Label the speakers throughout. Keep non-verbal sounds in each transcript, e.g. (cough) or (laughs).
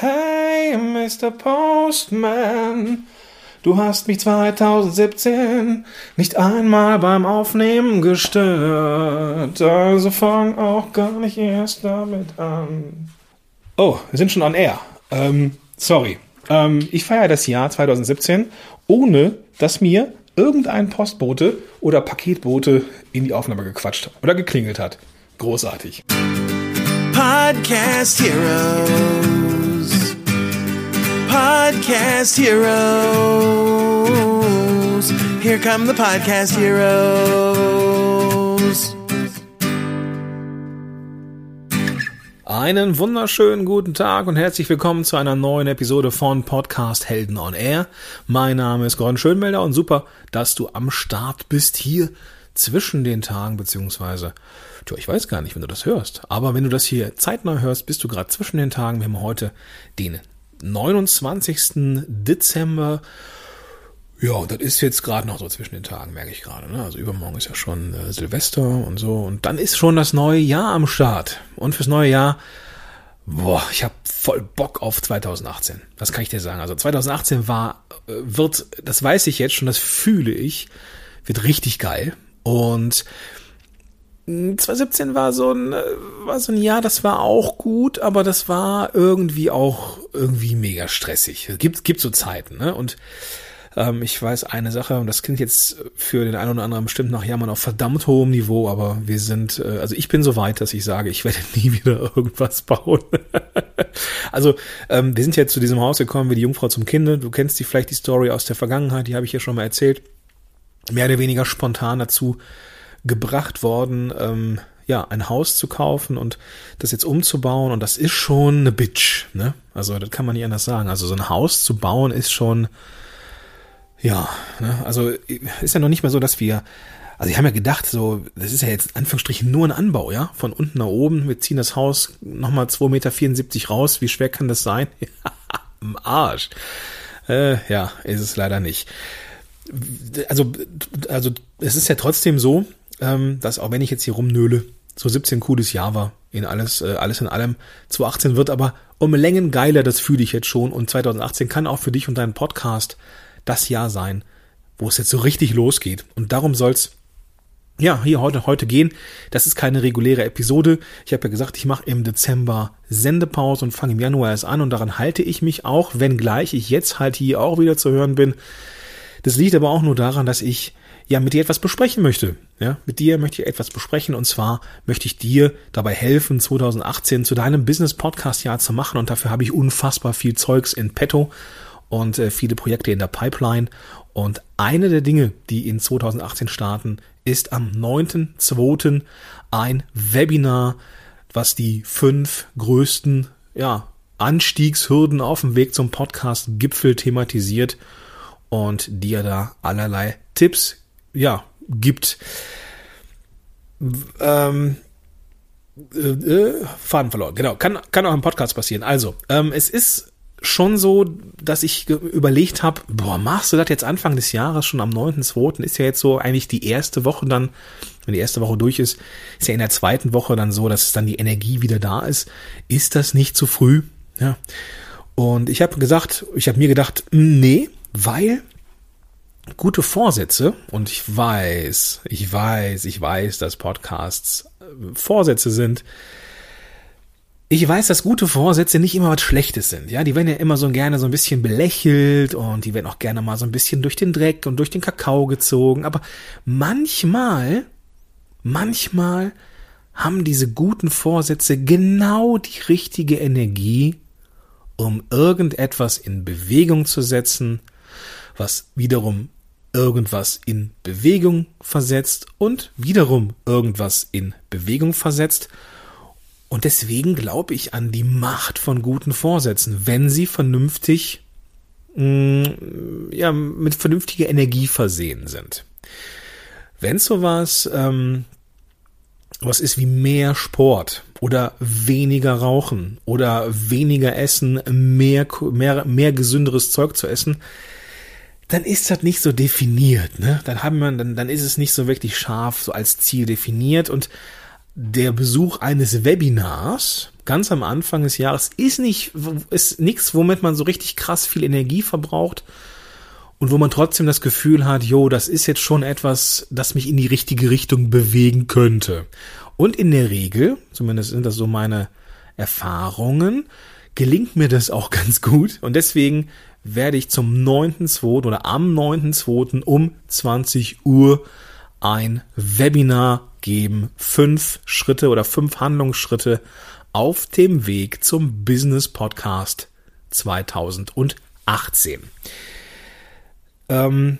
Speaker 1: Hey, Mr. Postman, du hast mich 2017 nicht einmal beim Aufnehmen gestört, also fang auch gar nicht erst damit an. Oh, wir sind schon on air. Ähm, sorry. Ähm, ich feiere das Jahr 2017, ohne dass mir irgendein Postbote oder Paketbote in die Aufnahme gequatscht oder geklingelt hat. Großartig.
Speaker 2: Podcast Heroes. Podcast Heroes. Here come the Podcast Heroes.
Speaker 1: Einen wunderschönen guten Tag und herzlich willkommen zu einer neuen Episode von Podcast Helden on Air. Mein Name ist Gordon Schönmelder und super, dass du am Start bist hier zwischen den Tagen, beziehungsweise, tja, ich weiß gar nicht, wenn du das hörst, aber wenn du das hier zeitnah hörst, bist du gerade zwischen den Tagen. Wir haben heute den 29. Dezember. Ja, das ist jetzt gerade noch so zwischen den Tagen, merke ich gerade. Ne? Also übermorgen ist ja schon äh, Silvester und so. Und dann ist schon das neue Jahr am Start. Und fürs neue Jahr, boah, ich habe voll Bock auf 2018. Das kann ich dir sagen. Also 2018 war, äh, wird, das weiß ich jetzt schon, das fühle ich, wird richtig geil. Und 2017 war so ein, äh, war so ein Jahr, das war auch gut, aber das war irgendwie auch irgendwie mega stressig. Gibt, gibt so Zeiten, ne? Und ähm, ich weiß eine Sache, und das klingt jetzt für den einen oder anderen bestimmt nach Jammern auf verdammt hohem Niveau, aber wir sind, äh, also ich bin so weit, dass ich sage, ich werde (laughs) nie wieder irgendwas bauen. (laughs) also ähm, wir sind jetzt zu diesem Haus gekommen wie die Jungfrau zum Kinde. Du kennst die vielleicht die Story aus der Vergangenheit, die habe ich ja schon mal erzählt. Mehr oder weniger spontan dazu gebracht worden, ähm, ja, ein Haus zu kaufen und das jetzt umzubauen und das ist schon eine Bitch, ne? Also das kann man nicht anders sagen. Also so ein Haus zu bauen ist schon, ja, ne? also ist ja noch nicht mehr so, dass wir, also ich habe ja gedacht, so, das ist ja jetzt in Anführungsstrichen nur ein Anbau, ja, von unten nach oben, wir ziehen das Haus nochmal 2,74 Meter raus, wie schwer kann das sein? (laughs) Im Arsch. Äh, ja, ist es leider nicht. Also, also es ist ja trotzdem so, ähm, dass auch wenn ich jetzt hier rumnöle, so 17 cooles Jahr war in alles, äh, alles in allem. 2018 wird aber um Längen geiler, das fühle ich jetzt schon. Und 2018 kann auch für dich und deinen Podcast das Jahr sein, wo es jetzt so richtig losgeht. Und darum soll's ja, hier heute, heute gehen. Das ist keine reguläre Episode. Ich habe ja gesagt, ich mache im Dezember Sendepause und fange im Januar erst an und daran halte ich mich auch, wenngleich ich jetzt halt hier auch wieder zu hören bin. Das liegt aber auch nur daran, dass ich ja mit dir etwas besprechen möchte. Ja, mit dir möchte ich etwas besprechen und zwar möchte ich dir dabei helfen, 2018 zu deinem Business Podcast Jahr zu machen und dafür habe ich unfassbar viel Zeugs in petto und äh, viele Projekte in der Pipeline und eine der Dinge, die in 2018 starten, ist am 9.2. ein Webinar, was die fünf größten ja, Anstiegshürden auf dem Weg zum Podcast Gipfel thematisiert und dir da allerlei Tipps ja, gibt. Ähm, äh, äh, Faden verloren, genau. Kann, kann auch im Podcast passieren. Also, ähm, es ist schon so, dass ich überlegt habe, boah, machst du das jetzt Anfang des Jahres, schon am 9.2. ist ja jetzt so eigentlich die erste Woche dann, wenn die erste Woche durch ist, ist ja in der zweiten Woche dann so, dass dann die Energie wieder da ist. Ist das nicht zu früh? Ja. Und ich habe gesagt, ich habe mir gedacht, nee, weil gute Vorsätze, und ich weiß, ich weiß, ich weiß, dass Podcasts äh, Vorsätze sind. Ich weiß, dass gute Vorsätze nicht immer was Schlechtes sind. Ja, die werden ja immer so gerne so ein bisschen belächelt und die werden auch gerne mal so ein bisschen durch den Dreck und durch den Kakao gezogen. Aber manchmal, manchmal haben diese guten Vorsätze genau die richtige Energie, um irgendetwas in Bewegung zu setzen, was wiederum irgendwas in Bewegung versetzt und wiederum irgendwas in Bewegung versetzt. Und deswegen glaube ich an die Macht von guten Vorsätzen, wenn sie vernünftig, mh, mm, ja, mit vernünftiger Energie versehen sind. Wenn sowas, ähm, was ist wie mehr Sport oder weniger Rauchen oder weniger Essen, mehr, mehr, mehr gesünderes Zeug zu essen, dann ist das nicht so definiert, ne? Dann haben wir, dann, dann ist es nicht so wirklich scharf so als Ziel definiert und der Besuch eines Webinars ganz am Anfang des Jahres ist nicht, ist nichts, womit man so richtig krass viel Energie verbraucht und wo man trotzdem das Gefühl hat, jo, das ist jetzt schon etwas, das mich in die richtige Richtung bewegen könnte. Und in der Regel, zumindest sind das so meine Erfahrungen, gelingt mir das auch (laughs) ganz gut und deswegen werde ich zum 9.2. oder am 9.2. um 20 Uhr ein Webinar geben. Fünf Schritte oder fünf Handlungsschritte auf dem Weg zum Business Podcast 2018. Ähm,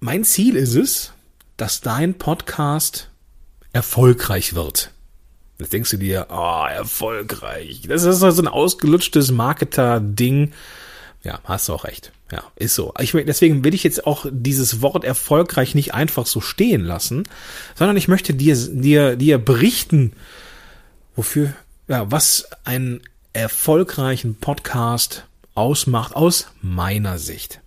Speaker 1: mein Ziel ist es, dass dein Podcast erfolgreich wird. Jetzt denkst du dir, oh, erfolgreich. Das ist so ein ausgelutschtes Marketer-Ding. Ja, hast du auch recht. Ja, ist so. Ich, deswegen will ich jetzt auch dieses Wort erfolgreich nicht einfach so stehen lassen, sondern ich möchte dir, dir, dir berichten, wofür, ja, was einen erfolgreichen Podcast ausmacht aus meiner Sicht.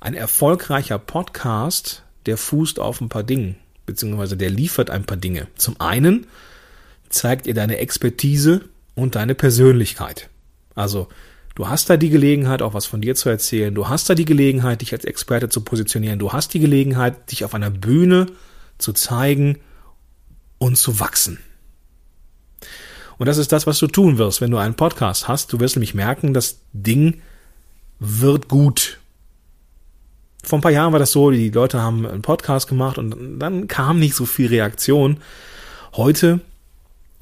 Speaker 1: Ein erfolgreicher Podcast, der fußt auf ein paar Dingen, beziehungsweise der liefert ein paar Dinge. Zum einen zeigt er deine Expertise und deine Persönlichkeit. Also Du hast da die Gelegenheit, auch was von dir zu erzählen. Du hast da die Gelegenheit, dich als Experte zu positionieren. Du hast die Gelegenheit, dich auf einer Bühne zu zeigen und zu wachsen. Und das ist das, was du tun wirst, wenn du einen Podcast hast. Du wirst nämlich merken, das Ding wird gut. Vor ein paar Jahren war das so, die Leute haben einen Podcast gemacht und dann kam nicht so viel Reaktion. Heute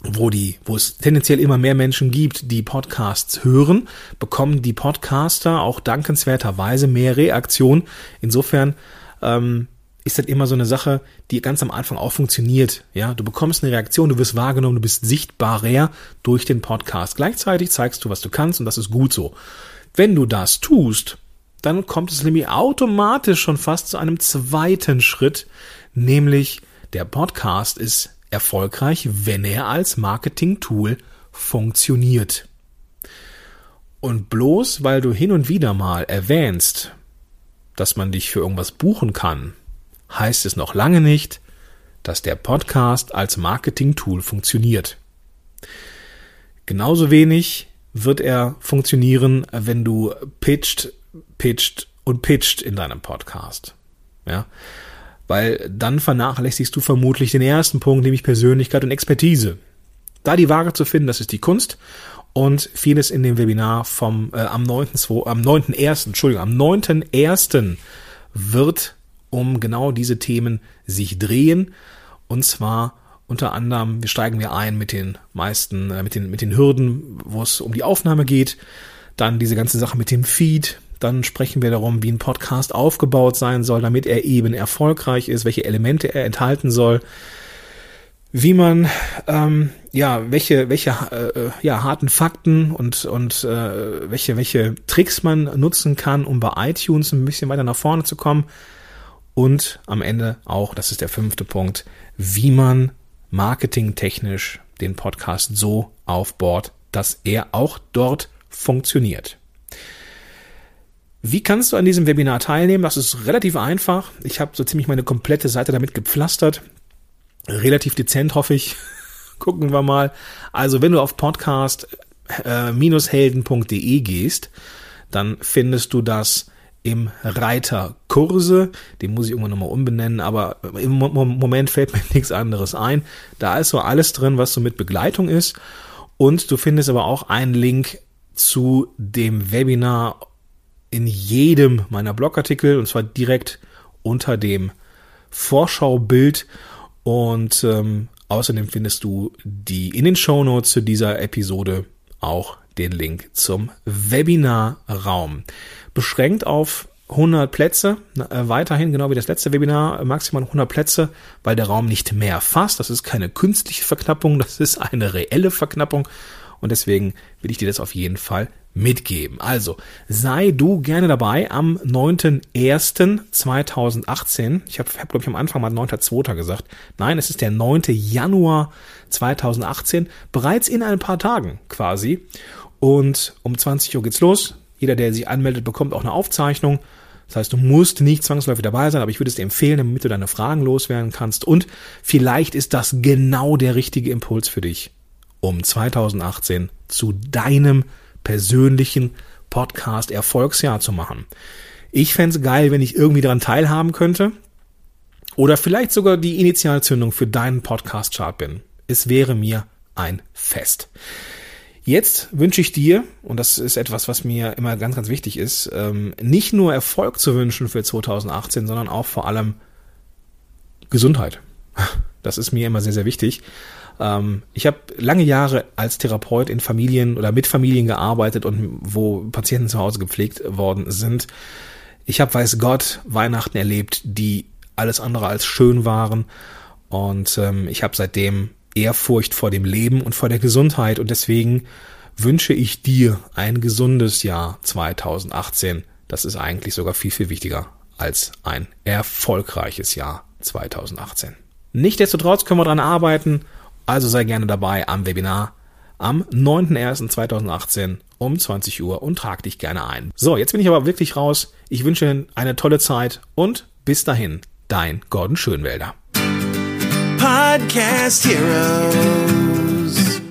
Speaker 1: wo die, wo es tendenziell immer mehr Menschen gibt, die Podcasts hören, bekommen die Podcaster auch dankenswerterweise mehr Reaktion. Insofern ähm, ist das immer so eine Sache, die ganz am Anfang auch funktioniert. Ja, du bekommst eine Reaktion, du wirst wahrgenommen, du bist sichtbarer durch den Podcast. Gleichzeitig zeigst du, was du kannst und das ist gut so. Wenn du das tust, dann kommt es nämlich automatisch schon fast zu einem zweiten Schritt, nämlich der Podcast ist erfolgreich, wenn er als Marketing-Tool funktioniert. Und bloß weil du hin und wieder mal erwähnst, dass man dich für irgendwas buchen kann, heißt es noch lange nicht, dass der Podcast als Marketing-Tool funktioniert. Genauso wenig wird er funktionieren, wenn du pitcht, pitcht und pitcht in deinem Podcast. Ja, weil dann vernachlässigst du vermutlich den ersten Punkt, nämlich Persönlichkeit und Expertise. Da die Waage zu finden, das ist die Kunst und vieles in dem Webinar vom äh, am 9.2, am 9.1., Entschuldigung, am 9.1. wird um genau diese Themen sich drehen und zwar unter anderem, wir steigen wir ein mit den meisten, äh, mit den, mit den Hürden, wo es um die Aufnahme geht, dann diese ganze Sache mit dem Feed, dann sprechen wir darum, wie ein Podcast aufgebaut sein soll, damit er eben erfolgreich ist, welche Elemente er enthalten soll, wie man ähm, ja welche welche äh, ja harten Fakten und und äh, welche welche Tricks man nutzen kann, um bei iTunes ein bisschen weiter nach vorne zu kommen und am Ende auch, das ist der fünfte Punkt, wie man marketingtechnisch den Podcast so aufbaut, dass er auch dort funktioniert. Wie kannst du an diesem Webinar teilnehmen? Das ist relativ einfach. Ich habe so ziemlich meine komplette Seite damit gepflastert. Relativ dezent, hoffe ich. (laughs) Gucken wir mal. Also, wenn du auf podcast-helden.de gehst, dann findest du das im Reiter Kurse. Den muss ich irgendwann nochmal umbenennen, aber im Moment fällt mir (laughs) nichts anderes ein. Da ist so alles drin, was so mit Begleitung ist. Und du findest aber auch einen Link zu dem Webinar in jedem meiner Blogartikel und zwar direkt unter dem Vorschaubild und ähm, außerdem findest du die in den Show Notes zu dieser Episode auch den Link zum Webinarraum. Beschränkt auf 100 Plätze, äh, weiterhin genau wie das letzte Webinar, maximal 100 Plätze, weil der Raum nicht mehr fasst. Das ist keine künstliche Verknappung, (laughs) das ist eine reelle Verknappung und deswegen will ich dir das auf jeden Fall mitgeben. Also sei du gerne dabei am 9.1.2018. Ich habe, hab, glaube ich, am Anfang mal 9.2. gesagt. Nein, es ist der 9. Januar 2018, bereits in ein paar Tagen quasi. Und um 20 Uhr geht's los. Jeder, der sich anmeldet, bekommt auch eine Aufzeichnung Das heißt, du musst nicht zwangsläufig dabei sein, aber ich würde es dir empfehlen, damit du deine Fragen loswerden kannst. Und vielleicht ist das genau der richtige Impuls für dich, um 2018 zu deinem persönlichen Podcast Erfolgsjahr zu machen. Ich fände geil, wenn ich irgendwie daran teilhaben könnte. Oder vielleicht sogar die Initialzündung für deinen Podcast-Chart bin. Es wäre mir ein Fest. Jetzt wünsche ich dir, und das ist etwas, was mir immer ganz, ganz wichtig ist, ähm, nicht nur Erfolg zu wünschen für 2018, sondern auch vor allem Gesundheit. Das ist mir immer sehr, sehr wichtig. Ähm, ich habe lange Jahre als Therapeut in Familien oder mit Familien gearbeitet und wo Patienten zu Hause gepflegt worden sind. Ich habe, weiß Gott, Weihnachten erlebt, die alles andere als schön waren. Und ähm, ich habe seitdem Ehrfurcht vor dem Leben und vor der Gesundheit und deswegen wünsche ich dir ein gesundes Jahr 2018. Das ist eigentlich sogar viel, viel wichtiger als ein erfolgreiches Jahr 2018. Nichtsdestotrotz können wir dran arbeiten, also sei gerne dabei am Webinar am 9.01.2018 um 20 Uhr und trag dich gerne ein. So, jetzt bin ich aber wirklich raus. Ich wünsche eine tolle Zeit und bis dahin, dein Gordon Schönwälder.
Speaker 2: Podcast Heroes.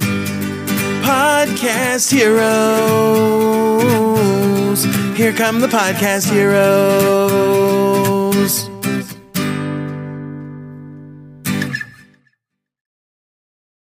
Speaker 2: Podcast Heroes. Here come the Podcast Heroes.